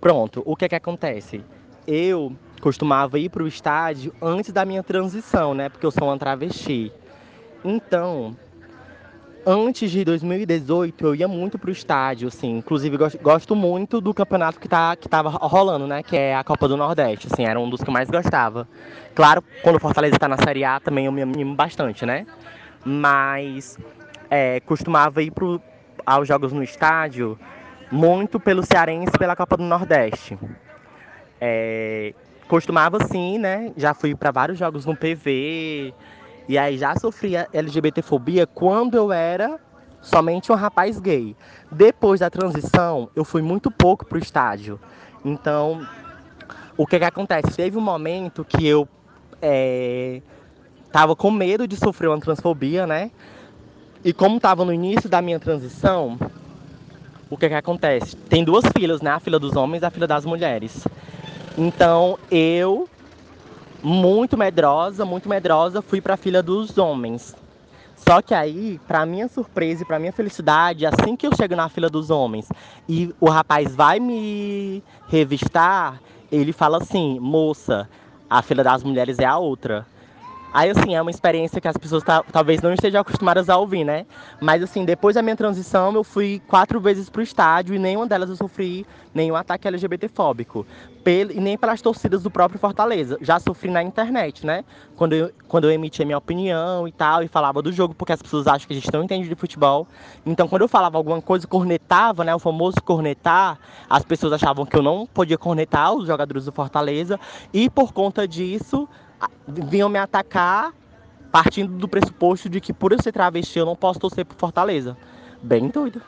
Pronto, o que é que acontece? Eu costumava ir pro estádio antes da minha transição, né? Porque eu sou uma travesti. Então, antes de 2018, eu ia muito pro estádio, assim. Inclusive, gosto, gosto muito do campeonato que, tá, que tava rolando, né? Que é a Copa do Nordeste, assim. Era um dos que eu mais gostava. Claro, quando o Fortaleza tá na Série A, também eu me animo bastante, né? Mas é, costumava ir pro, aos jogos no estádio muito pelo Cearense pela Copa do Nordeste. É, costumava sim, né? Já fui para vários jogos no PV. E aí já sofria LGBTfobia quando eu era somente um rapaz gay. Depois da transição, eu fui muito pouco pro estádio. Então, o que que acontece? Teve um momento que eu é, tava com medo de sofrer uma transfobia, né? E como estava no início da minha transição, o que que acontece? Tem duas filas, né? A fila dos homens e a fila das mulheres. Então eu, muito medrosa, muito medrosa, fui para a fila dos homens. Só que aí, para minha surpresa e para minha felicidade, assim que eu chego na fila dos homens e o rapaz vai me revistar, ele fala assim: "Moça, a fila das mulheres é a outra". Aí, assim, é uma experiência que as pessoas talvez não estejam acostumadas a ouvir, né? Mas, assim, depois da minha transição, eu fui quatro vezes pro estádio e nenhuma delas eu sofri nenhum ataque LGBTfóbico. Pel e nem pelas torcidas do próprio Fortaleza. Já sofri na internet, né? Quando eu, quando eu emitia minha opinião e tal, e falava do jogo, porque as pessoas acham que a gente não entende de futebol. Então, quando eu falava alguma coisa, cornetava, né? O famoso cornetar, as pessoas achavam que eu não podia cornetar os jogadores do Fortaleza. E por conta disso vinham me atacar partindo do pressuposto de que por eu ser travesti eu não posso torcer pro Fortaleza. Bem doido.